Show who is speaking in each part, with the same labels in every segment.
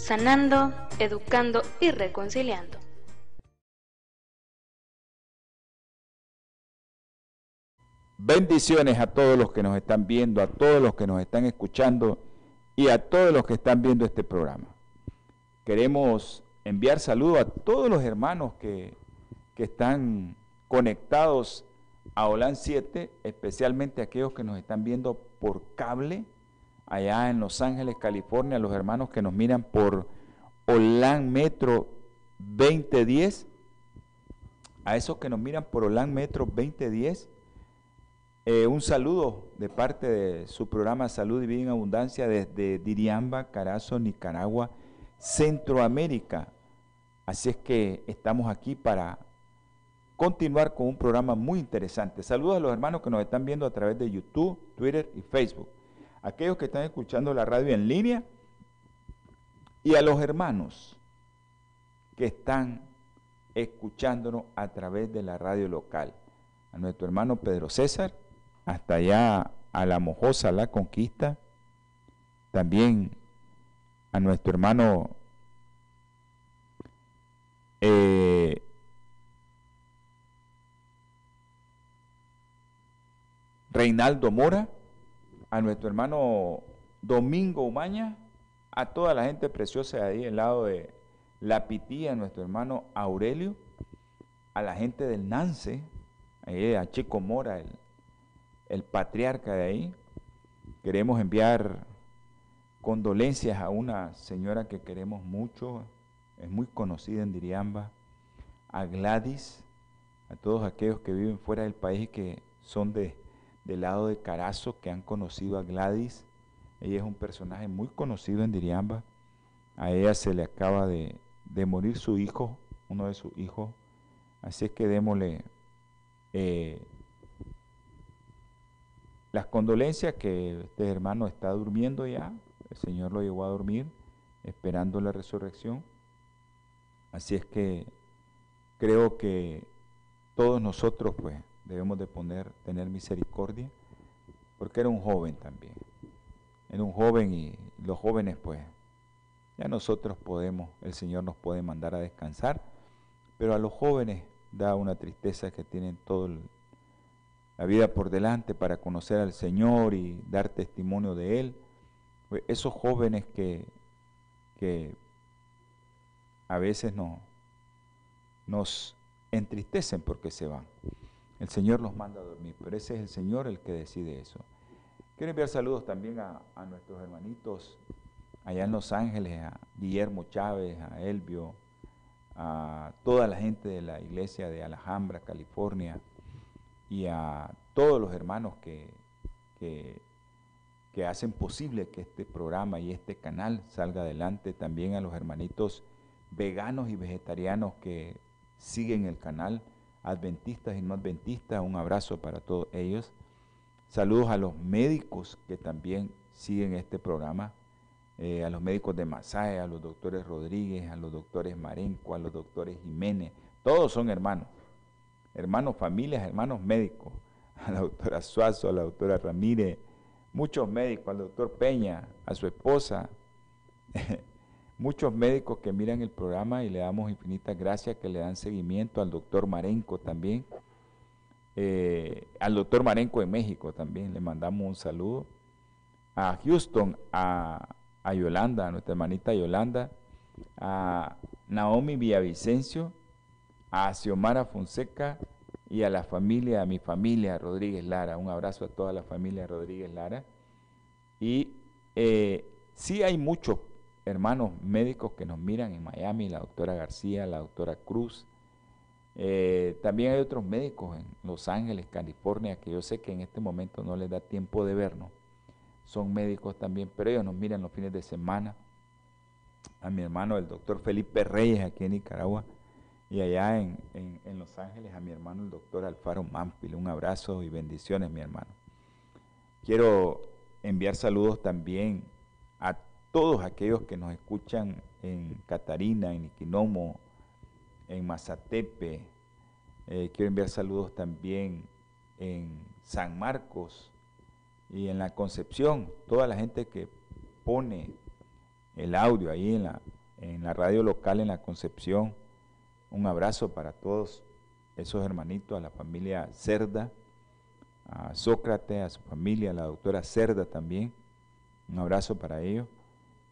Speaker 1: sanando, educando y reconciliando.
Speaker 2: Bendiciones a todos los que nos están viendo, a todos los que nos están escuchando y a todos los que están viendo este programa. Queremos enviar saludos a todos los hermanos que, que están conectados a OLAN 7, especialmente aquellos que nos están viendo por cable allá en Los Ángeles, California, los hermanos que nos miran por Olan Metro 2010, a esos que nos miran por Olan Metro 2010, eh, un saludo de parte de su programa Salud y Vida en Abundancia desde Diriamba, Carazo, Nicaragua, Centroamérica. Así es que estamos aquí para continuar con un programa muy interesante. Saludos a los hermanos que nos están viendo a través de YouTube, Twitter y Facebook aquellos que están escuchando la radio en línea y a los hermanos que están escuchándonos a través de la radio local. A nuestro hermano Pedro César, hasta allá a la Mojosa, la Conquista. También a nuestro hermano eh, Reinaldo Mora a nuestro hermano Domingo Umaña, a toda la gente preciosa de ahí, al lado de La Pitía, a nuestro hermano Aurelio, a la gente del Nance, a Chico Mora, el, el patriarca de ahí. Queremos enviar condolencias a una señora que queremos mucho, es muy conocida en Diriamba, a Gladys, a todos aquellos que viven fuera del país y que son de del lado de Carazo que han conocido a Gladys. Ella es un personaje muy conocido en Diriamba. A ella se le acaba de, morir su hijo, uno de sus hijos. Así es que démosle eh, las condolencias que este hermano está durmiendo ya. El Señor lo llevó a dormir esperando la resurrección. Así es que creo que todos nosotros pues debemos de poner, tener misericordia, porque era un joven también. Era un joven y los jóvenes pues, ya nosotros podemos, el Señor nos puede mandar a descansar, pero a los jóvenes da una tristeza que tienen toda la vida por delante para conocer al Señor y dar testimonio de Él. Pues esos jóvenes que, que a veces no, nos entristecen porque se van. El Señor los manda a dormir, pero ese es el Señor el que decide eso. Quiero enviar saludos también a, nuestros hermanitos allá en Los Ángeles, a Guillermo Chávez, a Elvio, a toda la gente de la iglesia de Alhambra, California, y a todos los hermanos que, que, hacen posible que este programa y este canal salga adelante, también a los hermanitos veganos y vegetarianos que siguen el canal adventistas y no adventistas, un abrazo para todos ellos. Saludos a los médicos que también siguen este programa, eh, a los médicos de Masaya, a los doctores Rodríguez, a los doctores Marenco, a los doctores Jiménez, todos son hermanos, hermanos familias, hermanos médicos, a la doctora Suazo, a la doctora Ramírez, muchos médicos, al doctor Peña, a su esposa, muchos médicos que miran el programa y le damos infinitas gracias que le dan seguimiento al doctor Marenco también, eh, al doctor Marenco de México también le mandamos un saludo, a Houston, a, a Yolanda, a nuestra hermanita Yolanda, a Naomi Villavicencio, a Xiomara Fonseca y a la familia, a mi familia Rodríguez Lara. Un abrazo a toda la familia Rodríguez Lara. Y eh, sí hay muchos hermanos médicos que nos miran en Miami, la doctora García, la doctora Cruz. Eh, también hay otros médicos en Los Ángeles, California, que yo sé que en este momento no les da tiempo de vernos. Son médicos también, pero ellos nos miran los fines de semana. a mi hermano el doctor Felipe Reyes aquí en Nicaragua y allá en, Los Ángeles a mi hermano el doctor Alfaro Mampil. Un abrazo y bendiciones, mi hermano. Quiero enviar saludos también todos aquellos que nos escuchan en Catarina, en Iquinomo, en Mazatepe. Eh, quiero enviar saludos también en San Marcos y en la Concepción. Toda la gente que pone el audio ahí en la, en la radio local en la Concepción. Un abrazo para todos esos hermanitos, a la familia Cerda, a Sócrates, a su familia, a la doctora Cerda también. Un abrazo para ellos.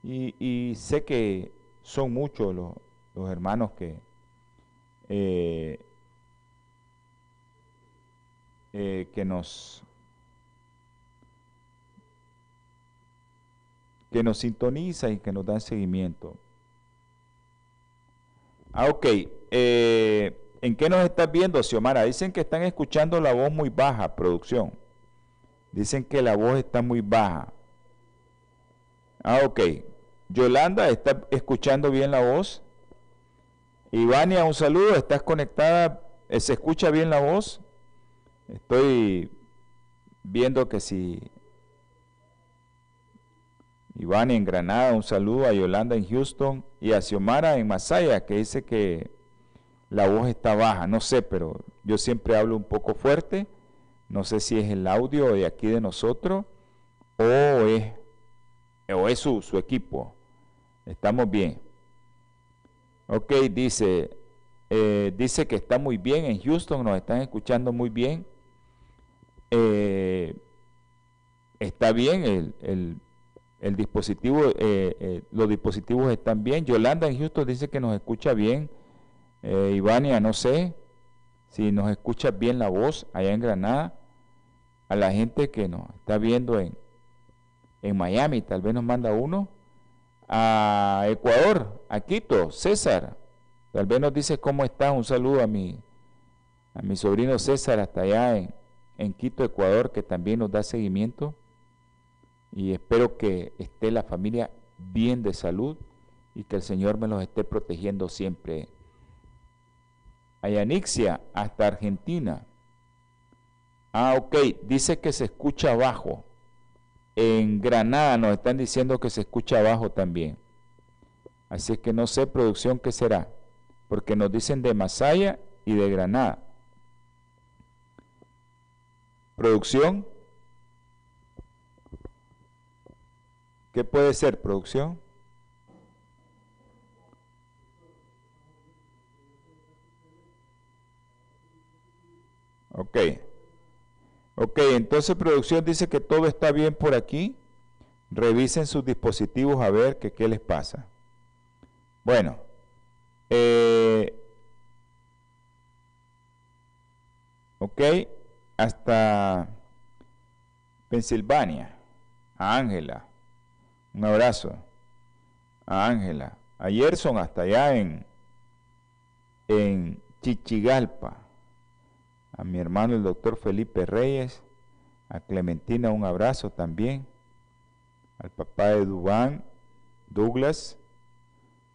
Speaker 2: Y, sé que son muchos los, hermanos que eh, eh, que nos que nos sintoniza y que nos dan seguimiento. Ah, ok. Eh, ¿En qué nos estás viendo, Xiomara? Dicen que están escuchando la voz muy baja, producción. Dicen que la voz está muy baja. Ah, ok. Yolanda, ¿está escuchando bien la voz? Ivania, un saludo. ¿Estás conectada? Eh, ¿Se escucha bien la voz? Estoy viendo que si Iván en Granada, un saludo a Yolanda en Houston y a Xiomara en Masaya, que dice que la voz está baja. No sé, pero yo siempre hablo un poco fuerte. No sé si es el audio de aquí de nosotros o es, o es su, su equipo. Estamos bien. Ok, dice, eh, dice que está muy bien en Houston, nos están escuchando muy bien. Eh, está bien el, el el dispositivo, eh, los dispositivos están bien. Yolanda en Houston dice que nos escucha bien. Ivania, no sé si nos escucha bien la voz allá en Granada. A la gente que nos está viendo en, en Miami, tal vez nos manda uno. A Ecuador, a Quito, César. Tal vez nos dice cómo está. Un saludo a mi, a mi sobrino César hasta allá en, Quito, Ecuador, que también nos da seguimiento y espero que esté la familia bien de salud y que el Señor me los esté protegiendo siempre. Ayanixia, hasta Argentina. Ah, ok, dice que se escucha abajo. En Granada nos están diciendo que se escucha abajo también. Así que no sé producción qué será, porque nos dicen de Masaya y de Granada. Producción, ¿Qué puede ser producción? Ok. Ok, entonces producción dice que todo está bien por aquí. Revisen sus dispositivos a ver qué les pasa. Bueno. Eh, ok, hasta Pensilvania. Ángela. Un abrazo a Ángela, a Gerson hasta allá en, en Chichigalpa, a mi hermano el doctor Felipe Reyes, a Clementina un abrazo también, al papá de Dubán, Douglas,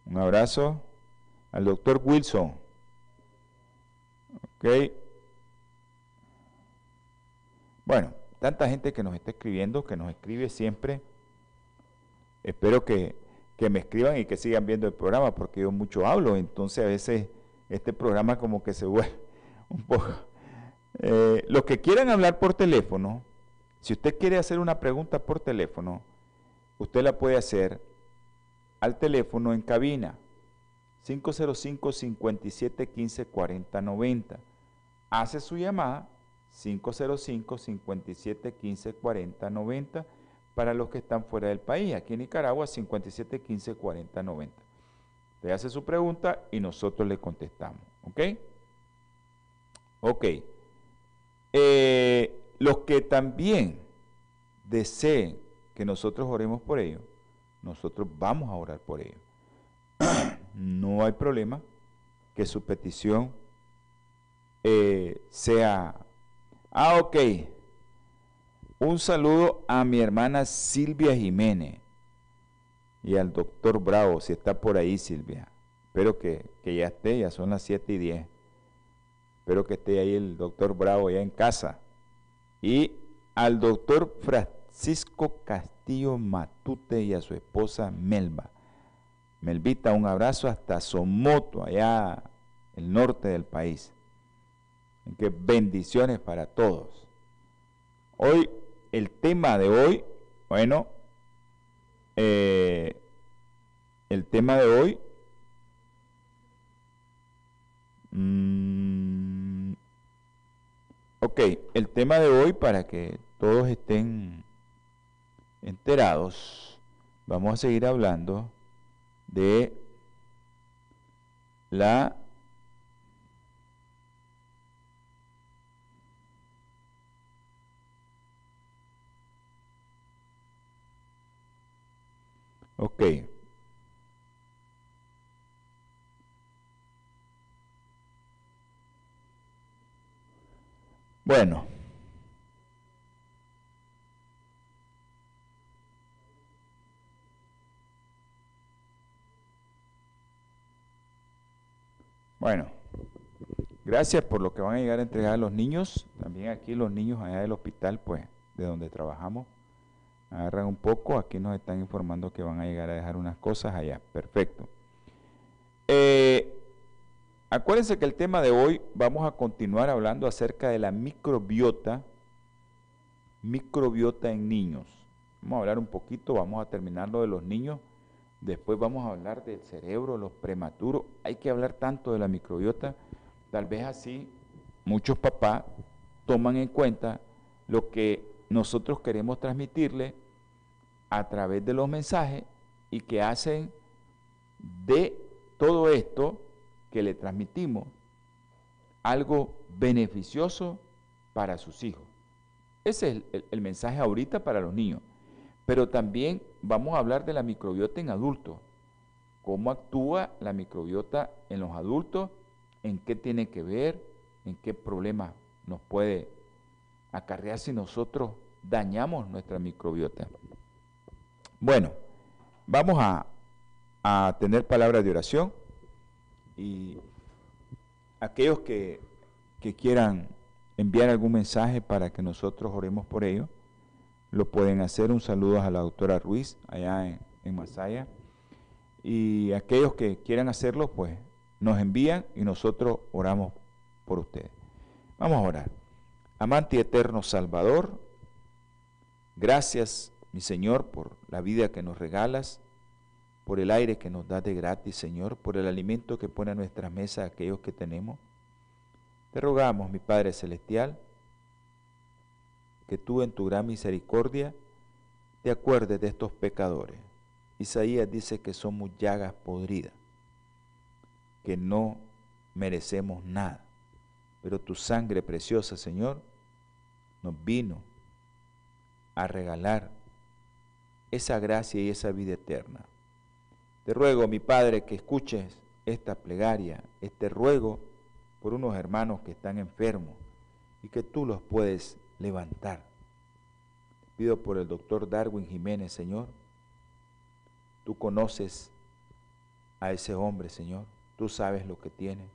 Speaker 2: un abrazo, al doctor Wilson, ok. Bueno, tanta gente que nos está escribiendo, que nos escribe siempre. Espero que, me escriban y que sigan viendo el programa, porque yo mucho hablo, entonces a veces este programa como que se vuelve un poco... Eh, los que quieran hablar por teléfono, si usted quiere hacer una pregunta por teléfono, usted la puede hacer al teléfono en cabina 505 57 15 40 90. Hace su llamada 505 57 15 40 90 para los que están fuera del país. Aquí en Nicaragua, 57 15 40 90. Usted hace su pregunta y nosotros le contestamos. ¿Ok? Ok. Eh, los que también deseen que nosotros oremos por ellos, nosotros vamos a orar por ellos. no hay problema que su petición eh, sea, ah, ok, un saludo a mi hermana Silvia Jiménez. y al doctor Bravo, si está por ahí, Silvia. Espero que, que ya esté, ya son las 7 y 10. Espero que esté ahí el doctor Bravo ya en casa. Y al doctor Francisco Castillo Matute y a su esposa Melba. Melvita, un abrazo hasta Somoto, allá el norte del país. Que bendiciones para todos. Hoy, el tema de hoy, bueno, eh, el tema de hoy mm, ok, el tema de hoy para que todos estén enterados, vamos a seguir hablando de la Ok. Bueno. Bueno, gracias por lo que van a llegar a entregar a los niños. También aquí los niños allá del hospital, pues, de donde trabajamos, agarran un poco. Aquí nos están informando que van a llegar a dejar unas cosas allá. Perfecto. Eh, acuérdense que el tema de hoy vamos a continuar hablando acerca de la microbiota, microbiota en niños. Vamos a hablar un poquito, vamos a terminar lo de los niños. Después vamos a hablar del cerebro, los prematuros. Hay que hablar tanto de la microbiota. Tal vez así muchos papás toman en cuenta lo que nosotros queremos transmitirle a través de los mensajes y que hacen de todo esto que le transmitimos algo beneficioso para sus hijos. Ese es el, mensaje ahorita para los niños. Pero también vamos a hablar de la microbiota en adultos. Cómo actúa la microbiota en los adultos, en qué tiene que ver, en qué problema nos puede acarrear si nosotros dañamos nuestra microbiota. Bueno, vamos a, tener palabras de oración y aquellos que, quieran enviar algún mensaje para que nosotros oremos por ello, lo pueden hacer. Un saludo a la doctora Ruiz allá en, en Masaya. Y aquellos que quieran hacerlo, pues nos envían y nosotros oramos por ustedes. Vamos a orar. Amante eterno Salvador, gracias mi Señor, por la vida que nos regalas, por el aire que nos das de gratis, Señor, por el alimento que pone a nuestra mesa aquellos que tenemos. Te rogamos, mi Padre Celestial, que tú en tu gran misericordia te acuerdes de estos pecadores. Isaías dice que somos llagas podridas, que no merecemos nada, pero tu sangre preciosa, Señor, nos vino a regalar esa gracia y esa vida eterna. Te ruego, mi Padre, que escuches esta plegaria, este ruego por unos hermanos que están enfermos y que tú los puedes levantar. Te pido por el doctor Darwin Jiménez, Señor. Tú conoces a ese hombre, Señor. Tú sabes lo que tiene.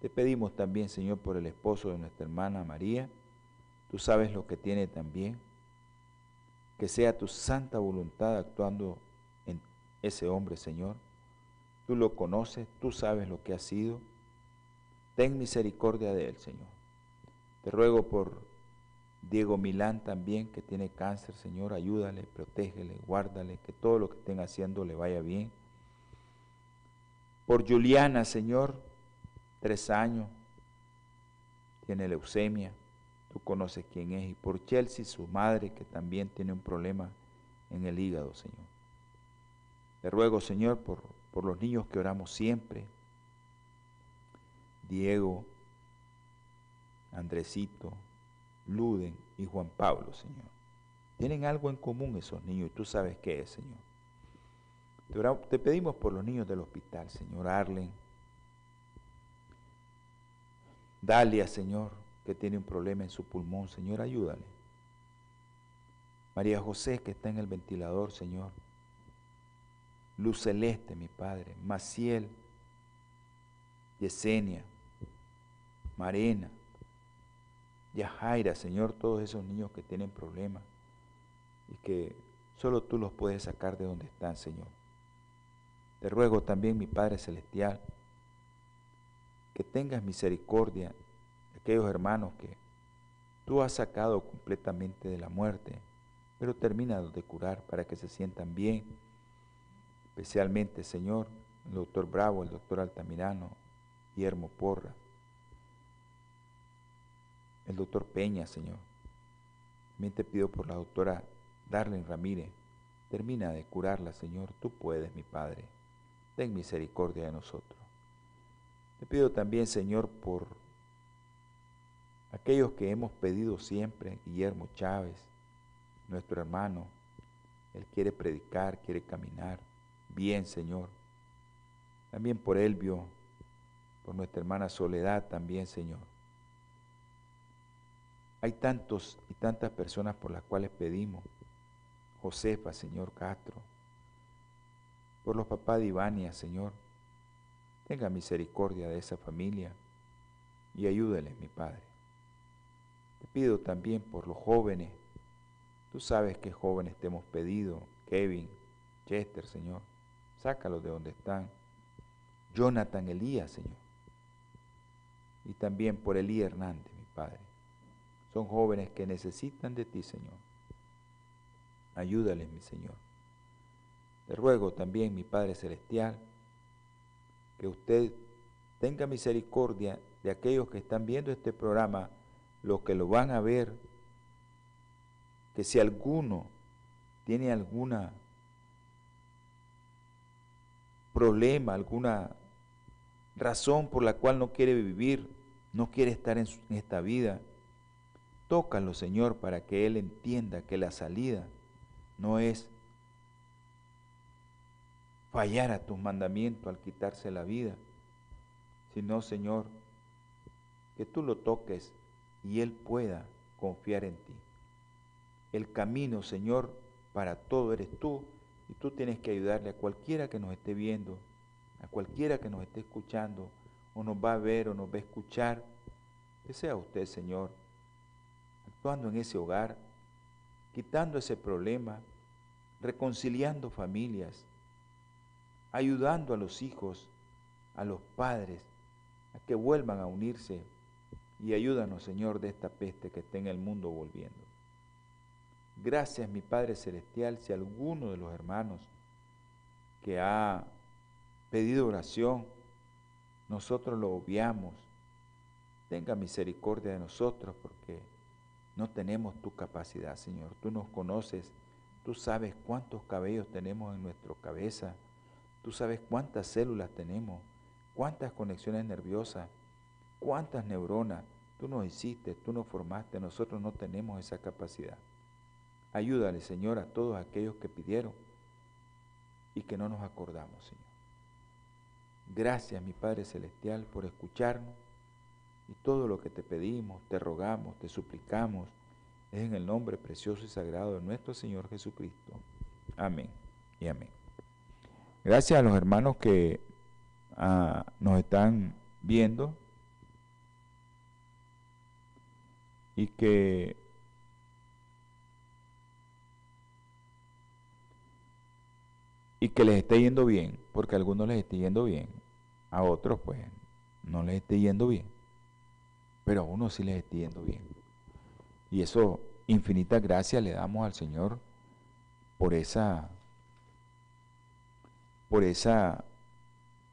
Speaker 2: Te pedimos también, Señor, por el esposo de nuestra hermana María. Tú sabes lo que tiene también que sea tu santa voluntad actuando ese hombre, Señor. Tú lo conoces, tú sabes lo que ha sido. Ten misericordia de él, Señor. Te ruego por Diego Milán también, que tiene cáncer, Señor, ayúdale, protégele, guárdale, que todo lo que estén haciendo le vaya bien. Por Juliana, Señor, tres años, tiene leucemia tú conoces quién es, y por Chelsea, su madre, que también tiene un problema en el hígado, Señor. Te ruego, Señor, por, por los niños que oramos siempre, Diego, Andresito, Luden y Juan Pablo, Señor. Tienen algo en común esos niños y tú sabes qué es, Señor. Te, te pedimos por los niños del hospital, Señor Arlen. Dalia, Señor que tiene un problema en su pulmón, Señor, ayúdale. María José, que está en el ventilador, Señor, Luz Celeste, mi Padre, Maciel, Yesenia, Marena, Yajaira, Señor, todos esos niños que tienen problemas y que solo tú los puedes sacar de donde están, Señor. Te ruego también, mi Padre Celestial, que tengas misericordia de aquellos hermanos que tú has sacado completamente de la muerte, pero termina de curar para que se sientan bien. Especialmente, Señor, el doctor Bravo, el doctor Altamirano, Guillermo Porra, el doctor Peña, Señor. También te pido por la doctora Darlene Ramírez. Termina de curarla, Señor. Tú puedes, mi Padre. Ten misericordia de nosotros. Te pido también, Señor, por aquellos que hemos pedido siempre, Guillermo Chávez, nuestro hermano. Él quiere predicar, quiere caminar. Bien, Señor. También por Elvio, por nuestra hermana Soledad también, Señor. Hay tantos y tantas personas por las cuales pedimos. Josefa, Señor Castro. Por los papás de Ivania, Señor. Tenga misericordia de esa familia y ayúdales, mi Padre. Te pido también por los jóvenes. Tú sabes qué jóvenes te hemos pedido. Kevin, Chester, Señor. Sácalos de donde están. Jonathan Elías, Señor. Y también por Elí Hernández, mi Padre. Son jóvenes que necesitan de ti, Señor. Ayúdales, mi Señor. Te ruego también, mi Padre Celestial, que usted tenga misericordia de aquellos que están viendo este programa, los que lo van a ver, que si alguno tiene alguna problema, alguna razón por la cual no quiere vivir, no quiere estar en, esta vida, Tócalo, Señor, para que Él entienda que la salida no es fallar a tus mandamientos al quitarse la vida, sino, Señor, que tú lo toques y Él pueda confiar en ti. El camino, Señor, para todo eres tú y tú tienes que ayudarle a cualquiera que nos esté viendo, a cualquiera que nos esté escuchando, o nos va a ver o nos va a escuchar, que sea usted, Señor, actuando en ese hogar, quitando ese problema, reconciliando familias, ayudando a los hijos, a los padres, a que vuelvan a unirse y ayúdanos, Señor, de esta peste que está en el mundo volviendo. Gracias, mi Padre Celestial, si alguno de los hermanos que ha pedido oración, nosotros lo obviamos, tenga misericordia de nosotros porque no tenemos tu capacidad, Señor. Tú nos conoces. Tú sabes cuántos cabellos tenemos en nuestra cabeza. Tú sabes cuántas células tenemos, cuántas conexiones nerviosas, cuántas neuronas. Tú nos hiciste, tú nos formaste. Nosotros no tenemos esa capacidad. Ayúdale, Señor, a todos aquellos que pidieron y que no nos acordamos, Señor. Gracias, mi Padre Celestial, por escucharnos y todo lo que te pedimos, te rogamos, te suplicamos, es en el nombre precioso y sagrado de nuestro Señor Jesucristo. Amén y amén. Gracias a los hermanos que ah, nos están viendo y que y que les esté yendo bien, porque a algunos les esté yendo bien, a otros pues no les esté yendo bien pero a uno sí les está yendo bien. Y eso, infinita gracia le damos al Señor por esa, por esa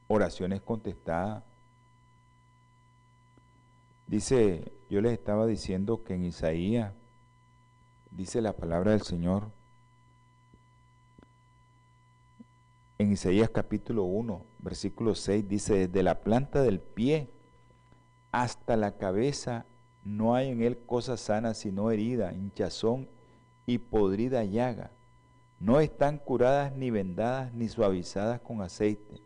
Speaker 2: oraciones contestadas. Dice, yo les estaba diciendo que en Isaías dice la palabra del Señor, en Isaías capítulo 1, versículo 6, dice, desde la planta del pie hasta la cabeza no hay en él cosa sana sino herida, hinchazón y podrida llaga. No están curadas ni vendadas ni suavizadas con aceite.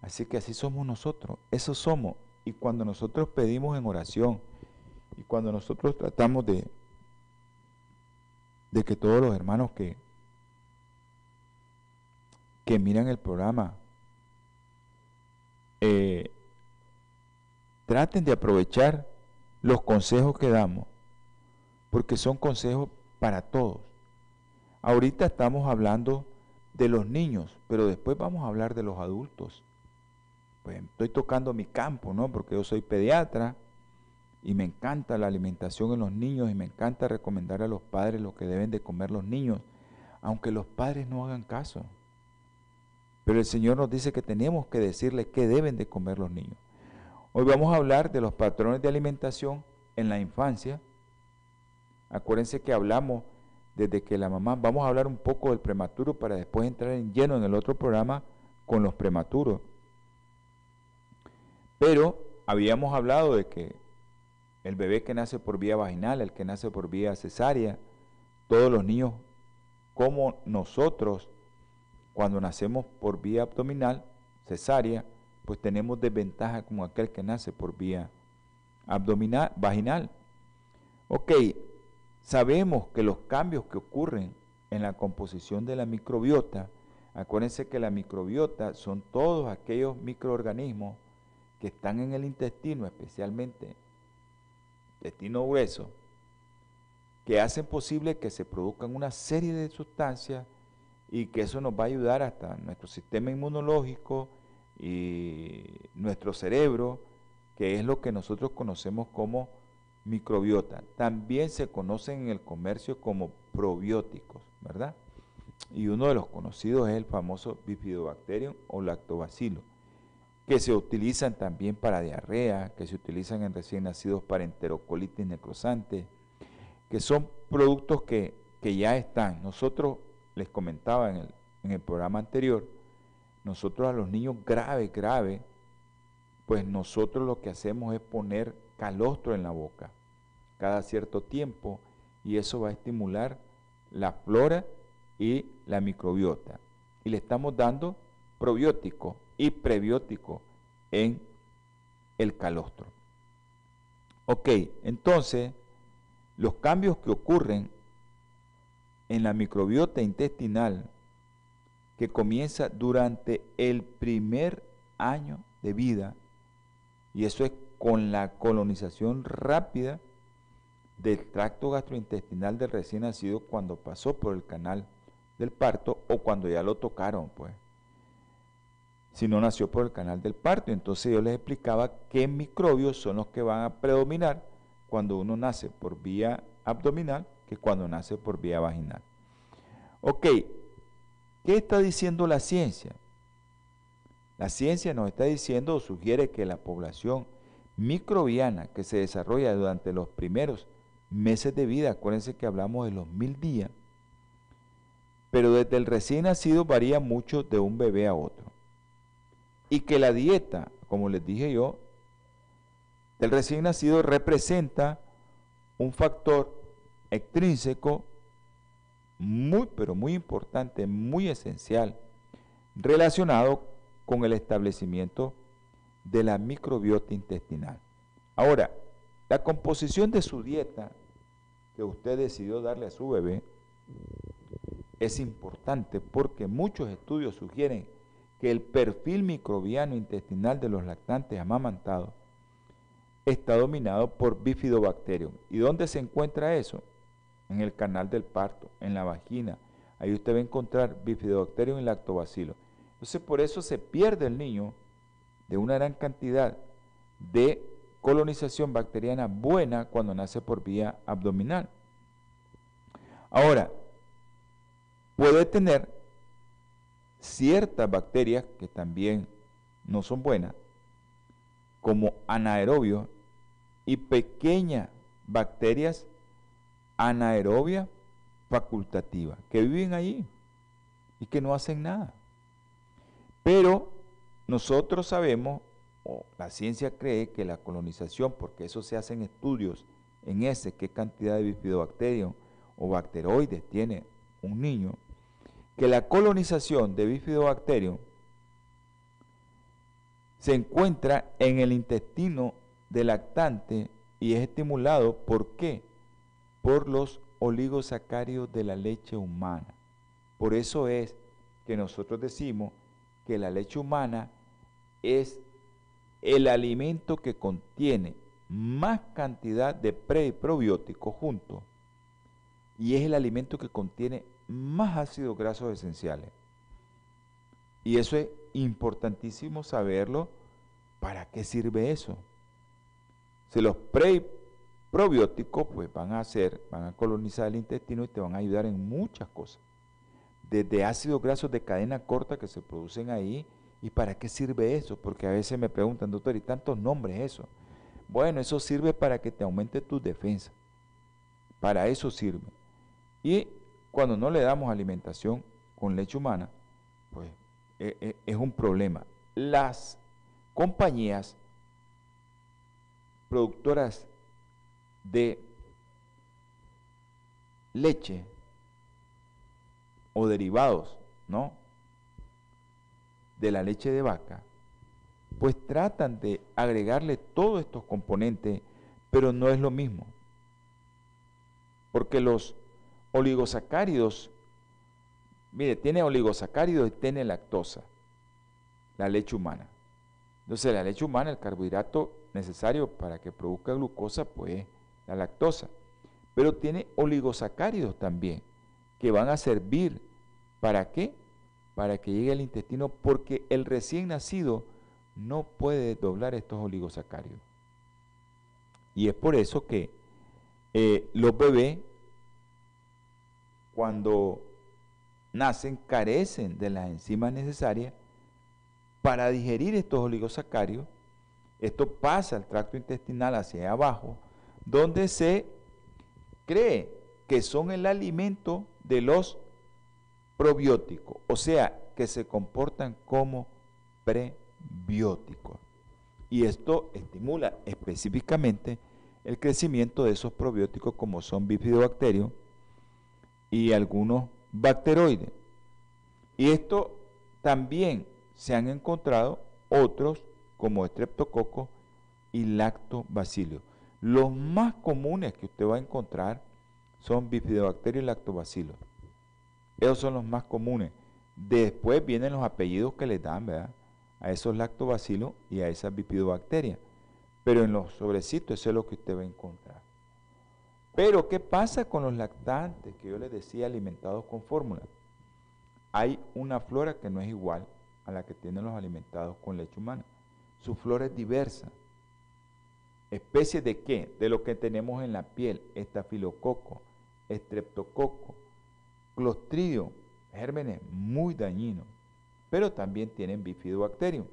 Speaker 2: Así que así somos nosotros, eso somos. Y cuando nosotros pedimos en oración y cuando nosotros tratamos de, de que todos los hermanos que, que miran el programa, eh, traten de aprovechar los consejos que damos, porque son consejos para todos. Ahorita estamos hablando de los niños, pero después vamos a hablar de los adultos. Pues estoy tocando mi campo, ¿no? Porque yo soy pediatra y me encanta la alimentación en los niños y me encanta recomendar a los padres lo que deben de comer los niños, aunque los padres no hagan caso. Pero el Señor nos dice que tenemos que decirle qué deben de comer los niños. Hoy vamos a hablar de los patrones de alimentación en la infancia. Acuérdense que hablamos desde que la mamá, vamos a hablar un poco del prematuro para después entrar en lleno en el otro programa con los prematuros. Pero habíamos hablado de que el bebé que nace por vía vaginal, el que nace por vía cesárea, todos los niños como nosotros cuando nacemos por vía abdominal, cesárea, pues tenemos desventaja como aquel que nace por vía abdominal, vaginal. Ok, sabemos que los cambios que ocurren en la composición de la microbiota, acuérdense que la microbiota son todos aquellos microorganismos que están en el intestino, especialmente intestino grueso, que hacen posible que se produzcan una serie de sustancias y que eso nos va a ayudar hasta nuestro sistema inmunológico y nuestro cerebro, que es lo que nosotros conocemos como microbiota. También se conocen en el comercio como probióticos, ¿verdad? Y uno de los conocidos es el famoso Bifidobacterium o Lactobacillus, que se utilizan también para diarrea, que se utilizan en recién nacidos para enterocolitis necrosante, que son productos que, que ya están. Nosotros les comentaba en el, en el programa anterior, nosotros a los niños grave, grave, pues nosotros lo que hacemos es poner calostro en la boca cada cierto tiempo y eso va a estimular la flora y la microbiota. Y le estamos dando probiótico y prebiótico en el calostro. Ok, entonces los cambios que ocurren en la microbiota intestinal que comienza durante el primer año de vida, y eso es con la colonización rápida del tracto gastrointestinal del recién nacido cuando pasó por el canal del parto o cuando ya lo tocaron, pues. Si no nació por el canal del parto, entonces yo les explicaba qué microbios son los que van a predominar cuando uno nace por vía abdominal que cuando nace por vía vaginal. Ok, ¿qué está diciendo la ciencia? La ciencia nos está diciendo o sugiere que la población microbiana que se desarrolla durante los primeros meses de vida, acuérdense que hablamos de los mil días, pero desde el recién nacido varía mucho de un bebé a otro. Y que la dieta, como les dije yo, del recién nacido representa un factor extrínseco muy, pero muy importante, muy esencial, relacionado con el establecimiento de la microbiota intestinal. Ahora, la composición de su dieta que usted decidió darle a su bebé es importante porque muchos estudios sugieren que el perfil microbiano intestinal de los lactantes amamantados está dominado por bifidobacterium. ¿Y dónde se encuentra eso? En el canal del parto, en la vagina. Ahí usted va a encontrar bifidobacterium y lactobacilo. Entonces por eso se pierde el niño de una gran cantidad de colonización bacteriana buena cuando nace por vía abdominal. Ahora, puede tener ciertas bacterias que también no son buenas, como anaerobios y pequeñas bacterias anaerobia facultativa, que viven allí y que no hacen nada. Pero nosotros sabemos, o la ciencia cree que la colonización, porque eso se hacen estudios en ese, qué cantidad de bifidobacterium o bacteroides tiene un niño, que la colonización de bifidobacterium se encuentra en el intestino del lactante y es estimulado, ¿por qué? Por los oligosacáridos de la leche humana. Por eso es que nosotros decimos que la leche humana es el alimento que contiene más cantidad de pre y probióticos juntos y es el alimento que contiene más ácidos grasos esenciales. Y eso es importantísimo saberlo. ¿Para qué sirve eso? Si los pre probióticos pues van a hacer, van a colonizar el intestino y te van a ayudar en muchas cosas. Desde ácidos grasos de cadena corta que se producen ahí. ¿Y para qué sirve eso? Porque a veces me preguntan, doctor, ¿y tantos nombres eso? Bueno, eso sirve para que te aumente tu defensa. Para eso sirve. Y cuando no le damos alimentación con leche humana, pues e, e, es un problema. Las compañías productoras de leche o derivados, ¿no? De la leche de vaca, pues tratan de agregarle todos estos componentes, pero no es lo mismo. Porque los oligosacáridos, mire, tiene oligosacáridos y tiene lactosa, la leche humana. Entonces la leche humana, el carbohidrato necesario para que produzca glucosa, pues la lactosa. Pero tiene oligosacáridos también, que van a servir para qué? Para que llegue al intestino, porque el recién nacido no puede doblar estos oligosacáridos. Y es por eso que eh, los bebés, cuando nacen, carecen de las enzimas necesarias para digerir estos oligosacáridos. Esto pasa al tracto intestinal hacia abajo donde se cree que son el alimento de los probióticos, o sea, que se comportan como prebióticos. Y esto estimula específicamente el crecimiento de esos probióticos como son bifidobacterios y algunos bacteroides. Y esto también se han encontrado otros como estreptococo y lactobacillus. Los más comunes que usted va a encontrar son bifidobacterios y lactobacillus. Esos son los más comunes. Después vienen los apellidos que le dan, ¿verdad? A esos lactobacillus y a esas bifidobacterias. Pero en los sobrecitos eso es lo que usted va a encontrar. Pero, ¿qué pasa con los lactantes que yo les decía alimentados con fórmula? Hay una flora que no es igual a la que tienen los alimentados con leche humana. Su flora es diversa. ¿Especie de qué? De lo que tenemos en la piel, estafilococo, estreptococo, clostridio, gérmenes muy dañinos, pero también tienen bifidobacterium.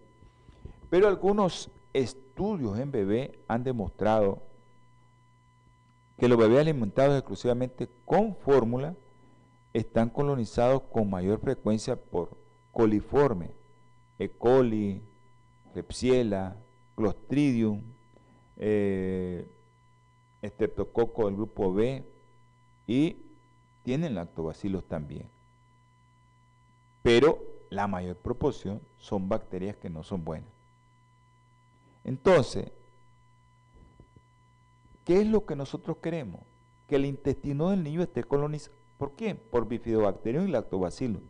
Speaker 2: Pero algunos estudios en bebé han demostrado que los bebés alimentados exclusivamente con fórmula están colonizados con mayor frecuencia por coliforme, E. coli, Klebsiella, Clostridium, eh, estreptococo del grupo B y tienen lactobacilos también. Pero la mayor proporción son bacterias que no son buenas. Entonces, ¿qué es lo que nosotros queremos? Que el intestino del niño esté colonizado. ¿Por qué? Por bifidobacterium y lactobacillus,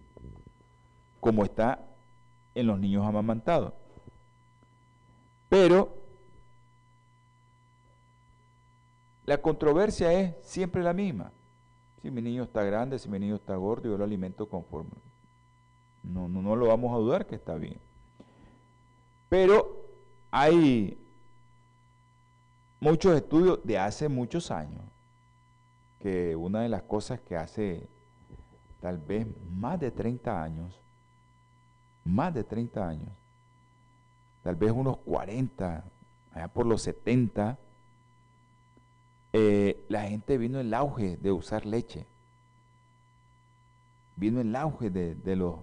Speaker 2: como está en los niños amamantados. Pero la controversia es siempre la misma. Si mi niño está grande, si mi niño está gordo, yo lo alimento conforme. No, no, no lo vamos a dudar que está bien. Pero hay muchos estudios de hace muchos años que una de las cosas que hace tal vez más de 30 años, más de 30 años, tal vez unos 40, allá por los 70, eh, la gente vino el auge de usar leche. Vino el auge de, los,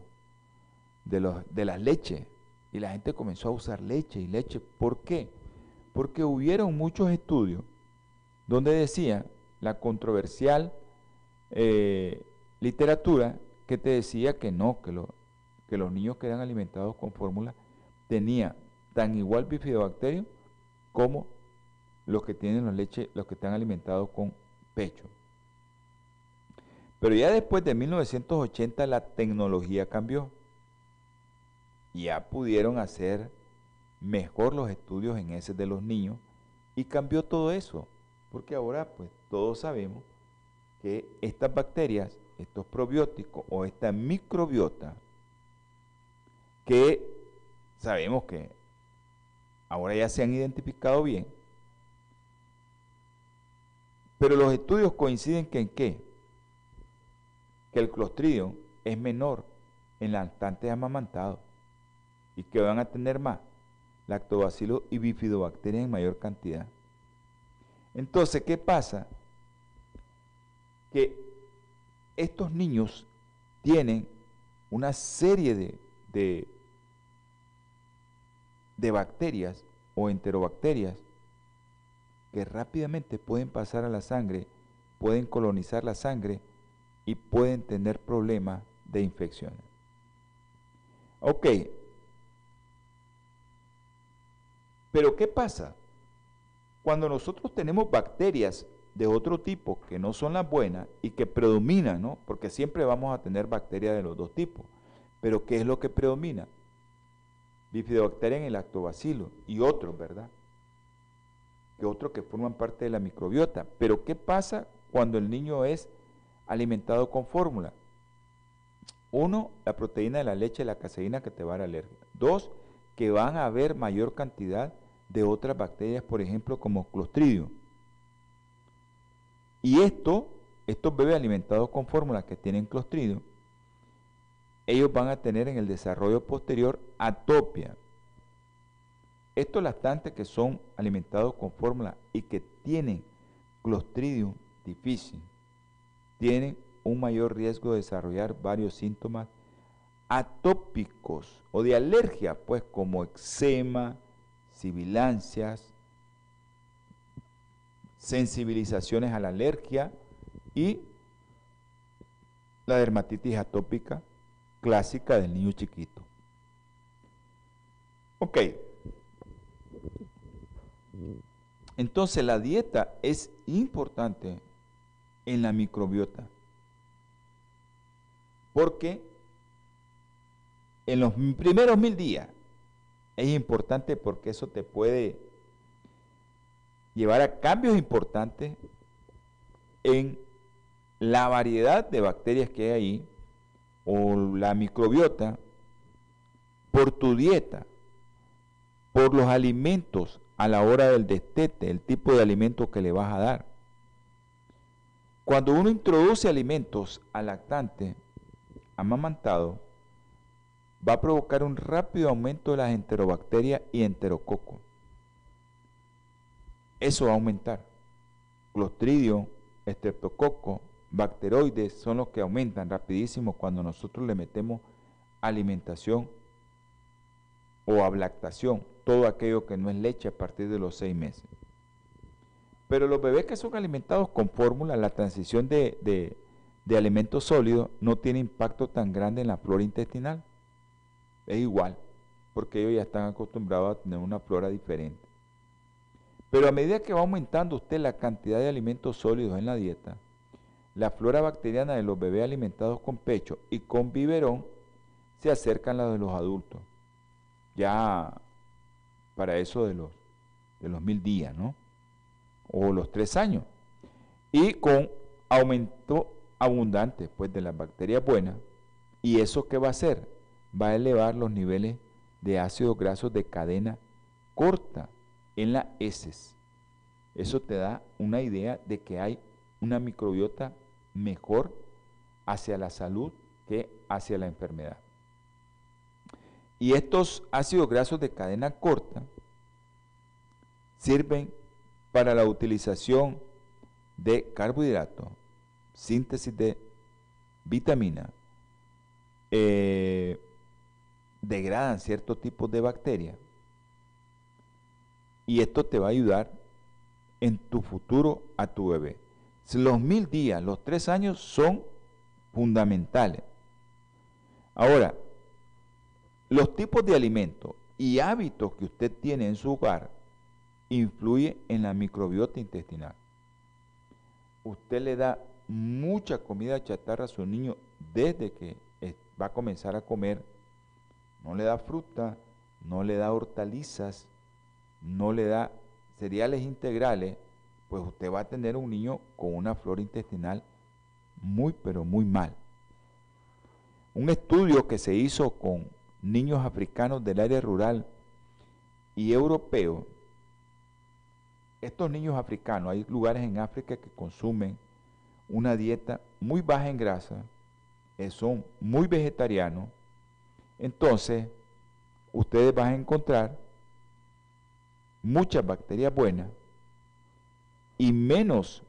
Speaker 2: de, los, de las leches. Y la gente comenzó a usar leche y leche. ¿Por qué? Porque hubieron muchos estudios donde decían la controversial eh, literatura que te decía que no, que, que los niños que eran alimentados con fórmula tenían tan igual bifidobacterium como los que tienen los leche, los que están alimentados con pecho. Pero ya después de 1980 la tecnología cambió. Ya pudieron hacer mejor los estudios en ese de los niños y cambió todo eso. Porque ahora pues todos sabemos que estas bacterias, estos probióticos o esta microbiota, que sabemos que ahora ya se han identificado bien, pero los estudios coinciden que en qué? Que el clostridium es menor en lactantes amamantados y que van a tener más lactobacillus y bifidobacterias en mayor cantidad. Entonces, ¿qué pasa? Que estos niños tienen una serie de, de bacterias o enterobacterias que rápidamente pueden pasar a la sangre, pueden colonizar la sangre y pueden tener problemas de infecciones. Ok. Pero ¿qué pasa? Cuando nosotros tenemos bacterias de otro tipo que no son las buenas y que predominan, ¿no? Porque siempre vamos a tener bacterias de los dos tipos. Pero ¿qué es lo que predomina? Bifidobacteria en el lactobacilo y otros, ¿verdad? Que otros que forman parte de la microbiota. Pero ¿qué pasa cuando el niño es alimentado con fórmula? Uno, la proteína de la leche, la caseína que te va a alergia. Dos, que van a haber mayor cantidad de otras bacterias, por ejemplo, como Clostridium. Y esto, estos bebés alimentados con fórmulas que tienen Clostridium, ellos van a tener en el desarrollo posterior atopia. Estos lactantes que son alimentados con fórmula y que tienen Clostridium difícil, tienen un mayor riesgo de desarrollar varios síntomas atópicos o de alergia, pues como eczema, sibilancias, sensibilizaciones a la alergia y la dermatitis atópica clásica del niño chiquito. Ok. Entonces la dieta es importante en la microbiota. Porque en los primeros mil días es importante porque eso te puede llevar a cambios importantes en la variedad de bacterias que hay ahí o la microbiota por tu dieta, por los alimentos a la hora del destete, el tipo de alimento que le vas a dar. Cuando uno introduce alimentos al lactante amamantado, va a provocar un rápido aumento de las enterobacterias y enterococo. Eso va a aumentar. Clostridio, estreptococo, bacteroides son los que aumentan rapidísimo cuando nosotros le metemos alimentación o ablactación, todo aquello que no es leche a partir de los seis meses. Pero los bebés que son alimentados con fórmula, la transición de, de, de alimentos sólidos no tiene impacto tan grande en la flora intestinal es igual, porque ellos ya están acostumbrados a tener una flora diferente. Pero a medida que va aumentando usted la cantidad de alimentos sólidos en la dieta, la flora bacteriana de los bebés alimentados con pecho y con biberón se acercan a la de los adultos. Ya para eso de los, de los mil días, ¿no? O los tres años. Y con aumento abundante pues, de las bacterias buenas. ¿Y eso qué va a hacer? va a elevar los niveles de ácidos grasos de cadena corta en las heces. Eso te da una idea de que hay una microbiota mejor hacia la salud que hacia la enfermedad. Y estos ácidos grasos de cadena corta sirven para la utilización de carbohidratos, síntesis de vitamina, eh, degradan ciertos tipos de bacterias. Y esto te va a ayudar en tu futuro a tu bebé. Los mil días, los tres años son fundamentales. Ahora, los tipos de alimentos y hábitos que usted tiene en su hogar influyen en la microbiota intestinal. Usted le da mucha comida chatarra a su niño desde que va a comenzar a comer, no le da fruta, no le da hortalizas, no le da cereales integrales, pues usted va a tener un niño con una flora intestinal muy, pero muy mal. Un estudio que se hizo con niños africanos del área rural y europeo, estos niños africanos, hay lugares en África que consumen una dieta muy baja en grasa, eh, son muy vegetarianos, entonces ustedes van a encontrar muchas bacterias buenas y menos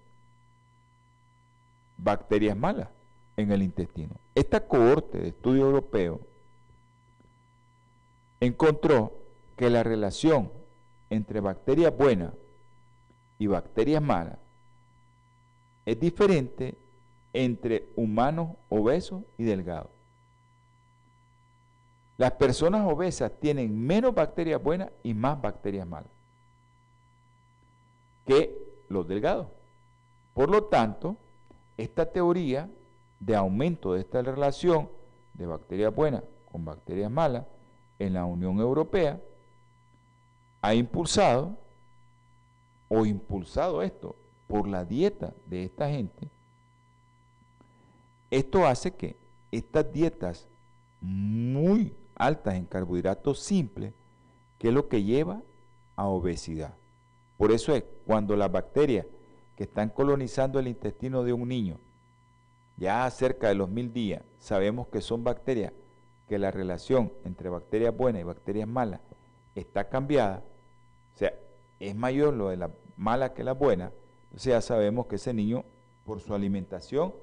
Speaker 2: bacterias malas en el intestino. Esta cohorte de estudio europeo encontró que la relación entre bacterias buenas y bacterias malas es diferente entre humanos obesos y delgados. Las personas obesas tienen menos bacterias buenas y más bacterias malas que los delgados. Por lo tanto, esta teoría de aumento de esta relación de bacterias buenas con bacterias malas en la Unión Europea ha impulsado o impulsado esto por la dieta de esta gente, esto hace que estas dietas muy altas en carbohidratos simples, que es lo que lleva a obesidad. Por eso es cuando las bacterias que están colonizando el intestino de un niño, ya cerca de los mil días, sabemos que son bacterias, que la relación entre bacterias buenas y bacterias malas está cambiada, o sea, es mayor lo de la mala que la buena, entonces ya sabemos que ese niño, por su alimentación,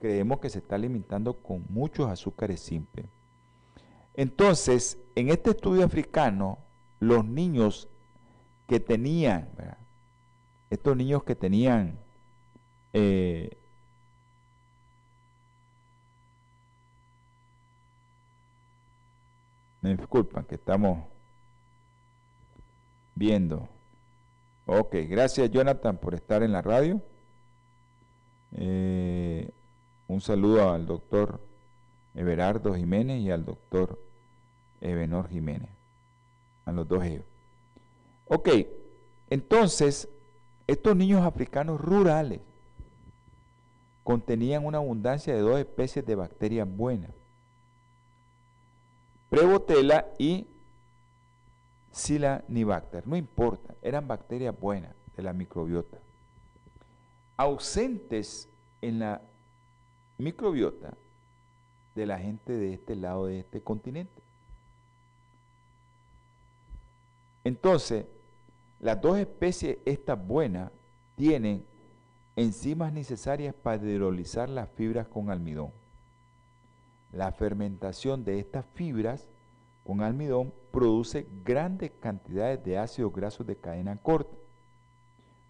Speaker 2: creemos que se está alimentando con muchos azúcares simples. Entonces, en este estudio africano, los niños que tenían, estos niños que tenían eh, me disculpan que estamos viendo. Ok, gracias Jonathan por estar en la radio. Eh, un saludo al doctor Everardo Jiménez y al doctor Ebenor Jiménez, a los dos ellos. Ok, entonces, estos niños africanos rurales contenían una abundancia de dos especies de bacterias buenas, Prebotella y Silanibacter, no importa, eran bacterias buenas de la microbiota. Ausentes en la microbiota de la gente de este lado de este continente. Entonces, las dos especies estas buenas tienen enzimas necesarias para hidrolizar las fibras con almidón. La fermentación de estas fibras con almidón produce grandes cantidades de ácidos grasos de cadena corta.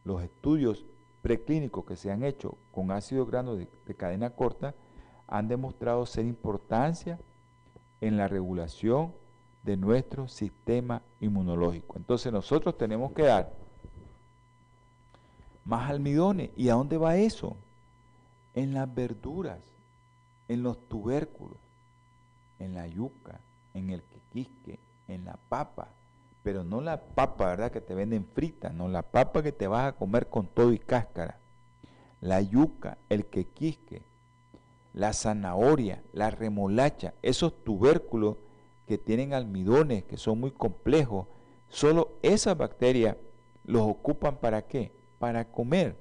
Speaker 2: Los estudios preclínicos que se han hecho con ácidos grasos de, de cadena corta han demostrado ser importancia en la regulación de nuestro sistema inmunológico. Entonces nosotros tenemos que dar más almidones. ¿Y a dónde va eso? En las verduras, en los tubérculos, en la yuca, en el quequisque, en la papa. Pero no la papa, ¿verdad? Que te venden frita, no la papa que te vas a comer con todo y cáscara. La yuca, el quequisque, la zanahoria, la remolacha, esos tubérculos que tienen almidones, que son muy complejos, solo esas bacterias los ocupan para qué? Para comer.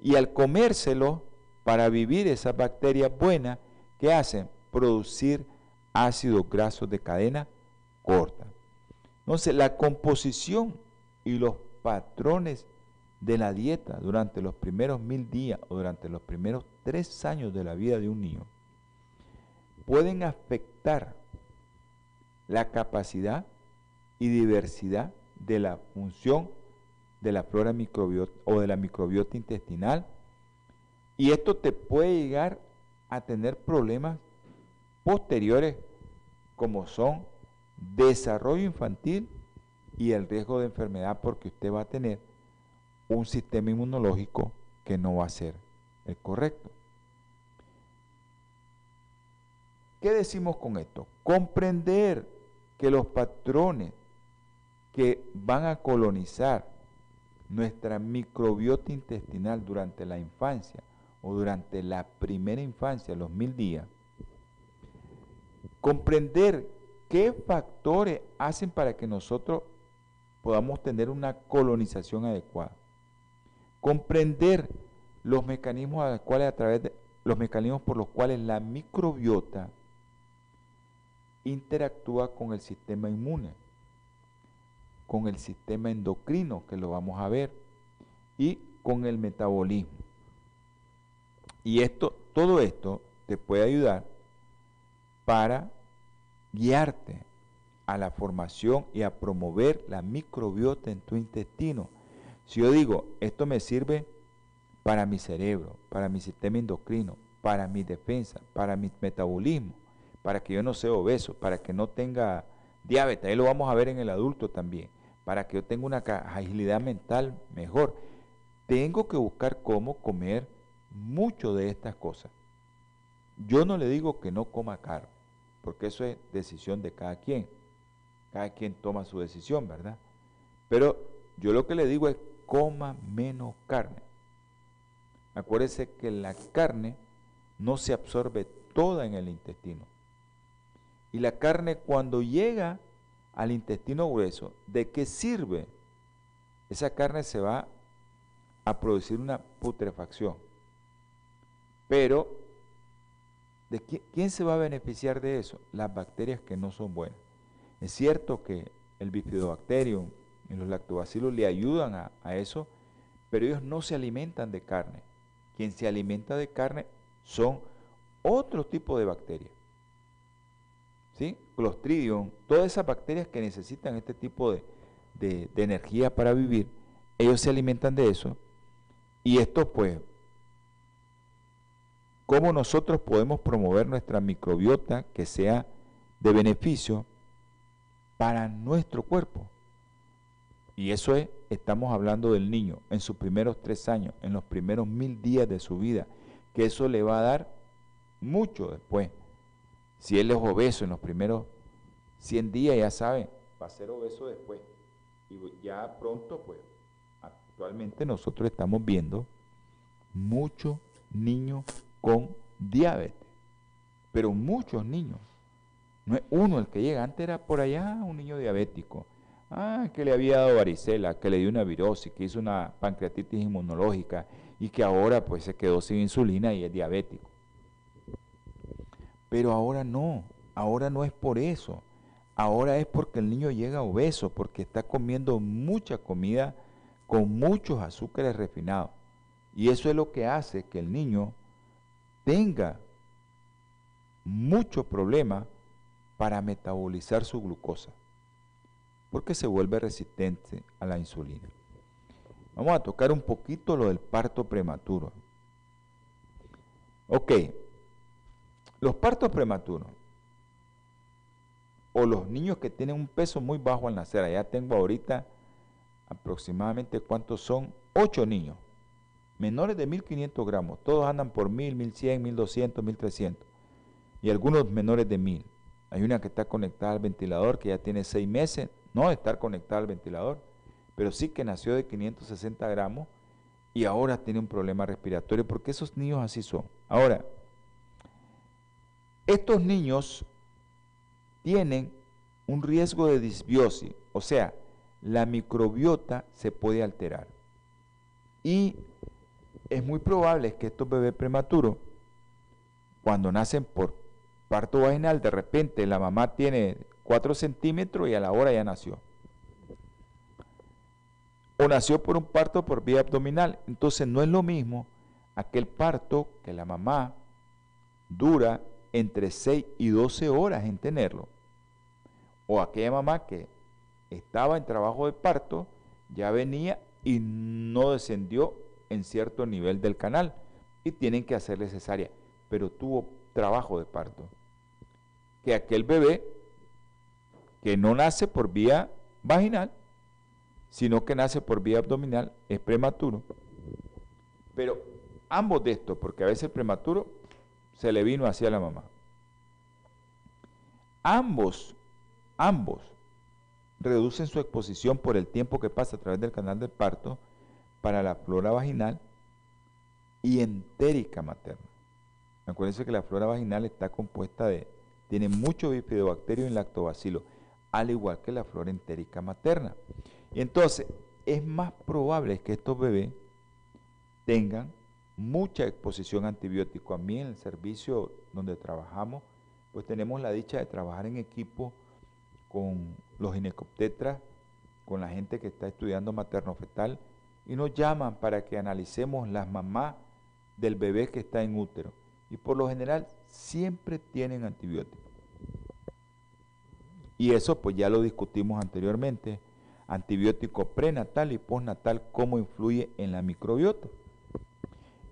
Speaker 2: Y al comérselo, para vivir esas bacterias buenas, ¿qué hacen? Producir ácidos grasos de cadena corta. Entonces, la composición y los patrones de la dieta durante los primeros mil días o durante los primeros tres años de la vida de un niño pueden afectar la capacidad y diversidad de la función de la flora microbiota o de la microbiota intestinal. Y esto te puede llegar a tener problemas posteriores como son desarrollo infantil y el riesgo de enfermedad porque usted va a tener un sistema inmunológico que no va a ser el correcto. ¿Qué decimos con esto? Comprender que los patrones que van a colonizar nuestra microbiota intestinal durante la infancia o durante la primera infancia, los mil días, comprender qué factores hacen para que nosotros podamos tener una colonización adecuada. Comprender los mecanismos a través de los mecanismos por los cuales la microbiota interactúa con el sistema inmune, con el sistema endocrino, que lo vamos a ver, y con el metabolismo. Y esto, todo esto te puede ayudar para guiarte a la formación y a promover la microbiota en tu intestino. Si yo digo, esto me sirve para mi cerebro, para mi sistema endocrino, para mi defensa, para mi metabolismo, para que yo no sea obeso, para que no tenga diabetes, ahí lo vamos a ver en el adulto también, para que yo tenga una agilidad mental mejor. Tengo que buscar cómo comer mucho de estas cosas. Yo no le digo que no coma carne, porque eso es decisión de cada quien. Cada quien toma su decisión, ¿verdad? Pero yo lo que le digo es coma menos carne. Acuérdese que la carne no se absorbe toda en el intestino. Y la carne cuando llega al intestino grueso, ¿de qué sirve? Esa carne se va a producir una putrefacción. Pero, ¿de quién, se va a beneficiar de eso? Las bacterias que no son buenas. Es cierto que el bifidobacterium y los lactobacilos le ayudan a, eso, pero ellos no se alimentan de carne. Quien se alimenta de carne son otro tipo de bacterias. ¿sí? Clostridium, todas esas bacterias que necesitan este tipo de, de energía para vivir, ellos se alimentan de eso. Y esto pues, ¿cómo nosotros podemos promover nuestra microbiota que sea de beneficio para nuestro cuerpo? Y eso es, estamos hablando del niño en sus primeros tres años, en los primeros mil días de su vida, que eso le va a dar mucho después. Si él es obeso en los primeros 100 días, ya saben, va a ser obeso después. Y ya pronto, pues, actualmente nosotros estamos viendo muchos niños con diabetes, pero muchos niños. No es uno el que llega, antes era por allá un niño diabético. Ah, que le había dado varicela, que le dio una virosis, que hizo una pancreatitis inmunológica y que ahora pues se quedó sin insulina y es diabético. Pero ahora no, ahora no es por eso. Ahora es porque el niño llega obeso, porque está comiendo mucha comida con muchos azúcares refinados. Y eso es lo que hace que el niño tenga mucho problema para metabolizar su glucosa, porque se vuelve resistente a la insulina. Vamos a tocar un poquito lo del parto prematuro. Ok, los partos prematuros o los niños que tienen un peso muy bajo al nacer, allá tengo ahorita aproximadamente cuántos son, ocho niños, menores de 1500 gramos, todos andan por 1000, 1100, 1200, 1300 y algunos menores de 1000. Hay una que está conectada al ventilador que ya tiene seis meses, no estar conectada al ventilador, pero sí que nació de 560 gramos y ahora tiene un problema respiratorio porque esos niños así son. Ahora, estos niños tienen un riesgo de disbiosis, o sea, la microbiota se puede alterar. Y es muy probable que estos bebés prematuros, cuando nacen por parto vaginal, de repente la mamá tiene 4 centímetros y a la hora ya nació. O nació por un parto por vía abdominal. Entonces no es lo mismo aquel parto que la mamá dura entre 6 y 12 horas en tenerlo. O aquella mamá que estaba en trabajo de parto, ya venía y no descendió en cierto nivel del canal y tienen que hacerle cesárea, pero tuvo trabajo de parto. Que aquel bebé que no nace por vía vaginal, sino que nace por vía abdominal, es prematuro. Pero ambos de estos, porque a veces el prematuro se le vino hacia la mamá. ambos, ambos reducen su exposición por el tiempo que pasa a través del canal del parto para la flora vaginal y entérica materna. Acuérdense que la flora vaginal está compuesta de, tiene mucho bifidobacterio y lactobacilo, al igual que la flora entérica materna. Y entonces, es más probable que estos bebés tengan mucha exposición a antibiótico. A mí en el servicio donde trabajamos, pues tenemos la dicha de trabajar en equipo con los ginecoptetras, con la gente que está estudiando materno-fetal, y nos llaman para que analicemos las mamás del bebé que está en útero. Y por lo general siempre tienen antibióticos. Y eso pues ya lo discutimos anteriormente. Antibiótico prenatal y postnatal, cómo influye en la microbiota.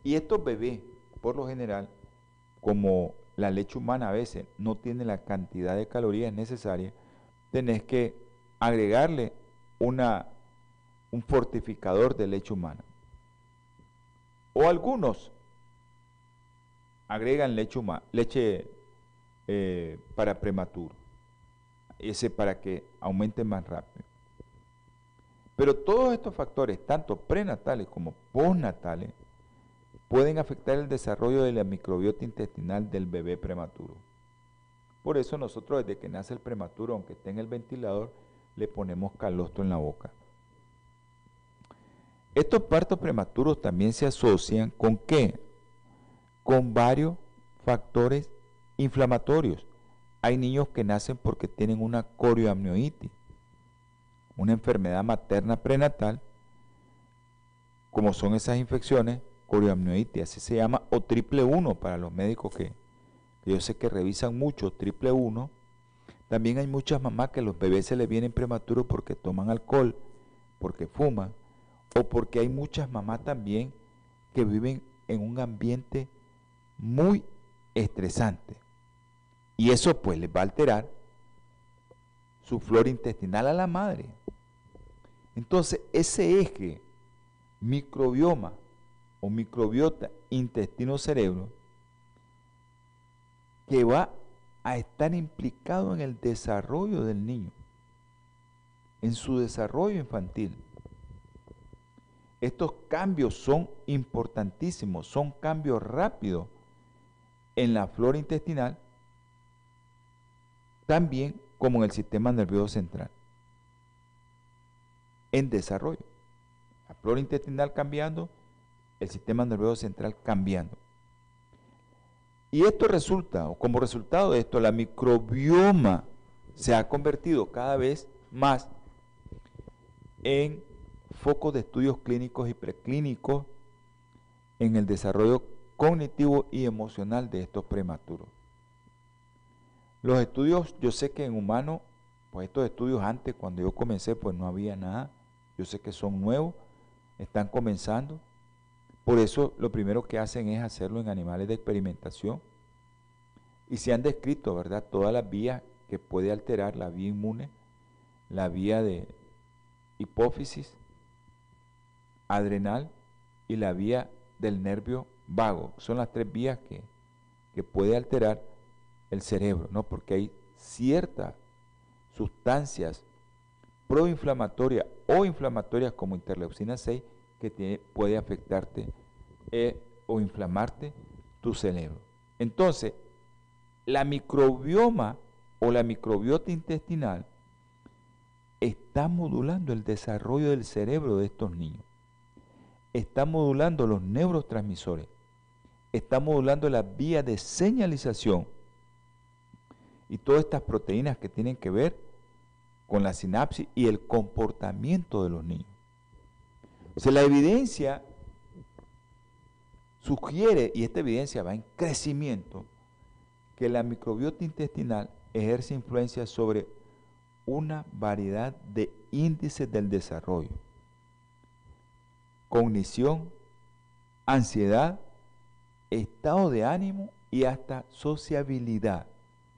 Speaker 2: Y estos bebés, por lo general, como la leche humana a veces no tiene la cantidad de calorías necesarias, tenés que agregarle una, un fortificador de leche humana. O algunos agregan leche, leche para prematuro, ese para que aumente más rápido. Pero todos estos factores, tanto prenatales como postnatales, pueden afectar el desarrollo de la microbiota intestinal del bebé prematuro. Por eso nosotros desde que nace el prematuro, aunque esté en el ventilador, le ponemos calostro en la boca. Estos partos prematuros también se asocian con qué? Con varios factores inflamatorios. Hay niños que nacen porque tienen una corioamnionitis, una enfermedad materna prenatal, como son esas infecciones, corioamnionitis, así se llama, o triple 1 para los médicos que, yo sé que revisan mucho, triple 1. También hay muchas mamás que los bebés se les vienen prematuros porque toman alcohol, porque fuman, o porque hay muchas mamás también que viven en un ambiente muy estresante. Y eso pues les va a alterar su flora intestinal a la madre. Entonces, ese eje microbioma o microbiota intestino-cerebro que va a estar implicado en el desarrollo del niño, en su desarrollo infantil. Estos cambios son importantísimos, son cambios rápidos en la flora intestinal, también como en el sistema nervioso central, en desarrollo. La flora intestinal cambiando, el sistema nervioso central cambiando. Y esto resulta, o como resultado de esto, la microbioma se ha convertido cada vez más en foco de estudios clínicos y preclínicos en el desarrollo cognitivo y emocional de estos prematuros. Los estudios, yo sé que en humanos, pues estos estudios antes, cuando yo comencé, pues no había nada. Yo sé que son nuevos, están comenzando. Por eso lo primero que hacen es hacerlo en animales de experimentación. Y se han descrito, ¿verdad?, todas las vías que puede alterar la vía inmune, la vía de hipófisis, adrenal y la vía del nervio vago. Son las tres vías que, que puede alterar el cerebro, ¿no? Porque hay ciertas sustancias proinflamatorias o inflamatorias como interleucina 6 que puede afectarte eh, o inflamarte tu cerebro. Entonces, la microbioma o la microbiota intestinal está modulando el desarrollo del cerebro de estos niños. Está modulando los neurotransmisores. Está modulando la vía de señalización y todas estas proteínas que tienen que ver con la sinapsis y el comportamiento de los niños. O sea, la evidencia sugiere, y esta evidencia va en crecimiento, que la microbiota intestinal ejerce influencia sobre una variedad de índices del desarrollo. Cognición, ansiedad, estado de ánimo y hasta sociabilidad.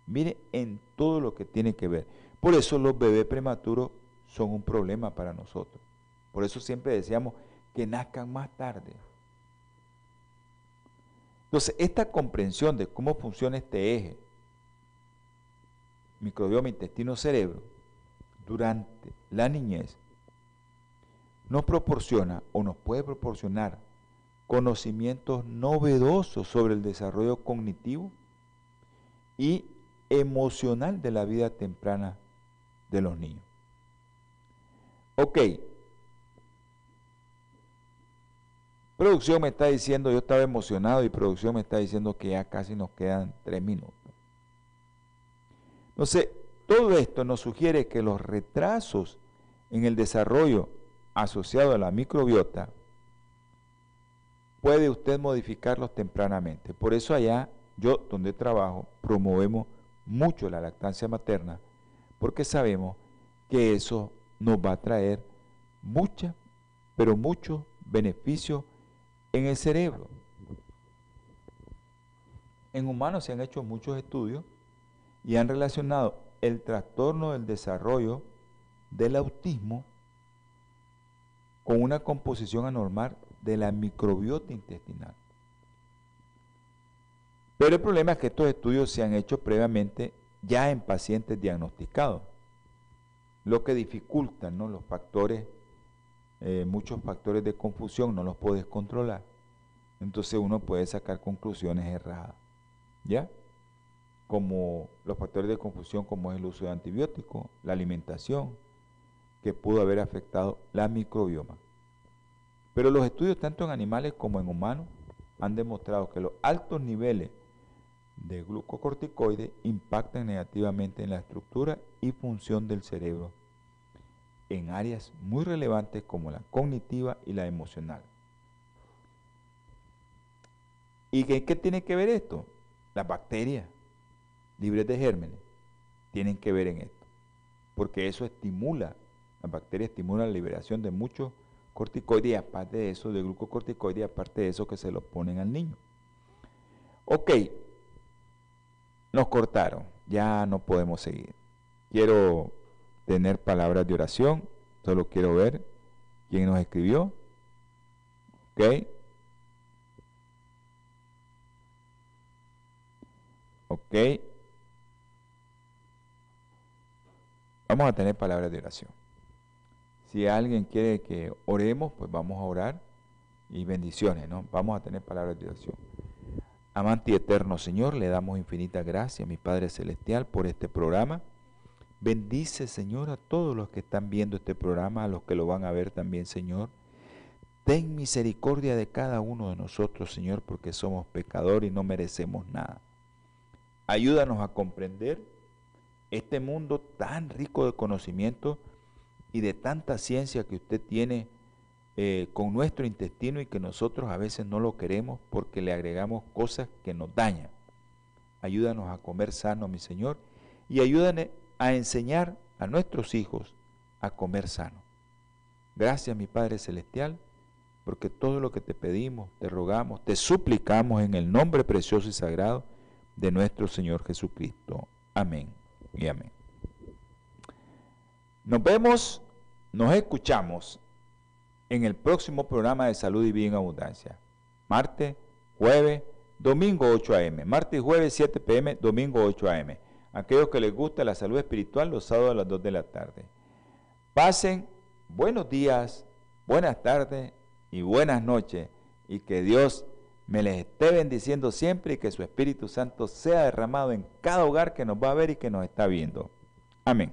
Speaker 2: Mire en todo lo que tiene que ver. Por eso los bebés prematuros son un problema para nosotros. Por eso siempre decíamos que nazcan más tarde. Entonces, esta comprensión de cómo funciona este eje microbioma intestino-cerebro durante la niñez nos proporciona o nos puede proporcionar conocimientos novedosos sobre el desarrollo cognitivo y emocional de la vida temprana de los niños. Ok. Producción me está diciendo, yo estaba emocionado y producción me está diciendo que ya casi nos quedan tres minutos. Entonces, todo esto nos sugiere que los retrasos en el desarrollo asociado a la microbiota puede usted modificarlos tempranamente. Por eso allá, yo donde trabajo, promovemos mucho la lactancia materna, porque sabemos que eso nos va a traer mucha, pero mucho beneficio en el cerebro. En humanos se han hecho muchos estudios y han relacionado el trastorno del desarrollo del autismo con una composición anormal de la microbiota intestinal. Pero el problema es que estos estudios se han hecho previamente ya en pacientes diagnosticados, lo que dificulta ¿no? los factores, eh, muchos factores de confusión no los puedes controlar. Entonces uno puede sacar conclusiones erradas. ¿Ya? Como los factores de confusión como es el uso de antibióticos, la alimentación, que pudo haber afectado la microbioma. Pero los estudios tanto en animales como en humanos han demostrado que los altos niveles de glucocorticoides impactan negativamente en la estructura y función del cerebro en áreas muy relevantes como la cognitiva y la emocional. ¿Y qué, qué tiene que ver esto? Las bacterias libres de gérmenes tienen que ver en esto, porque eso estimula las bacterias estimulan la liberación de muchos corticoides y aparte de eso, de glucocorticoides aparte de eso que se lo ponen al niño. Ok, nos cortaron, ya no podemos seguir. Quiero tener palabras de oración, solo quiero ver quién nos escribió. Ok. Ok. Vamos a tener palabras de oración. Si alguien quiere que oremos, pues vamos a orar y bendiciones, ¿no? Vamos a tener palabras de oración. Amante eterno Señor, le damos infinita gracia a mi Padre Celestial por este programa. Bendice, Señor, a todos los que están viendo este programa, a los que lo van a ver también, Señor. Ten misericordia de cada uno de nosotros, Señor, porque somos pecadores y no merecemos nada. Ayúdanos a comprender este mundo tan rico de conocimiento y de tanta ciencia que usted tiene eh, con nuestro intestino y que nosotros a veces no lo queremos porque le agregamos cosas que nos dañan. Ayúdanos a comer sano, mi Señor, y ayúdanos a enseñar a nuestros hijos a comer sano. Gracias, mi Padre Celestial, porque todo lo que te pedimos, te rogamos, te suplicamos en el nombre precioso y sagrado de nuestro Señor Jesucristo. Amén y amén. Nos vemos nos escuchamos en el próximo programa de Salud y Vida en Abundancia. Martes, jueves, domingo 8 a.m. Martes y jueves 7 p.m., domingo 8 a.m. Aquellos que les gusta la salud espiritual, los sábados a las 2 de la tarde. Pasen buenos días, buenas tardes y buenas noches. Y que Dios me les esté bendiciendo siempre y que su Espíritu Santo sea derramado en cada hogar que nos va a ver y que nos está viendo. Amén.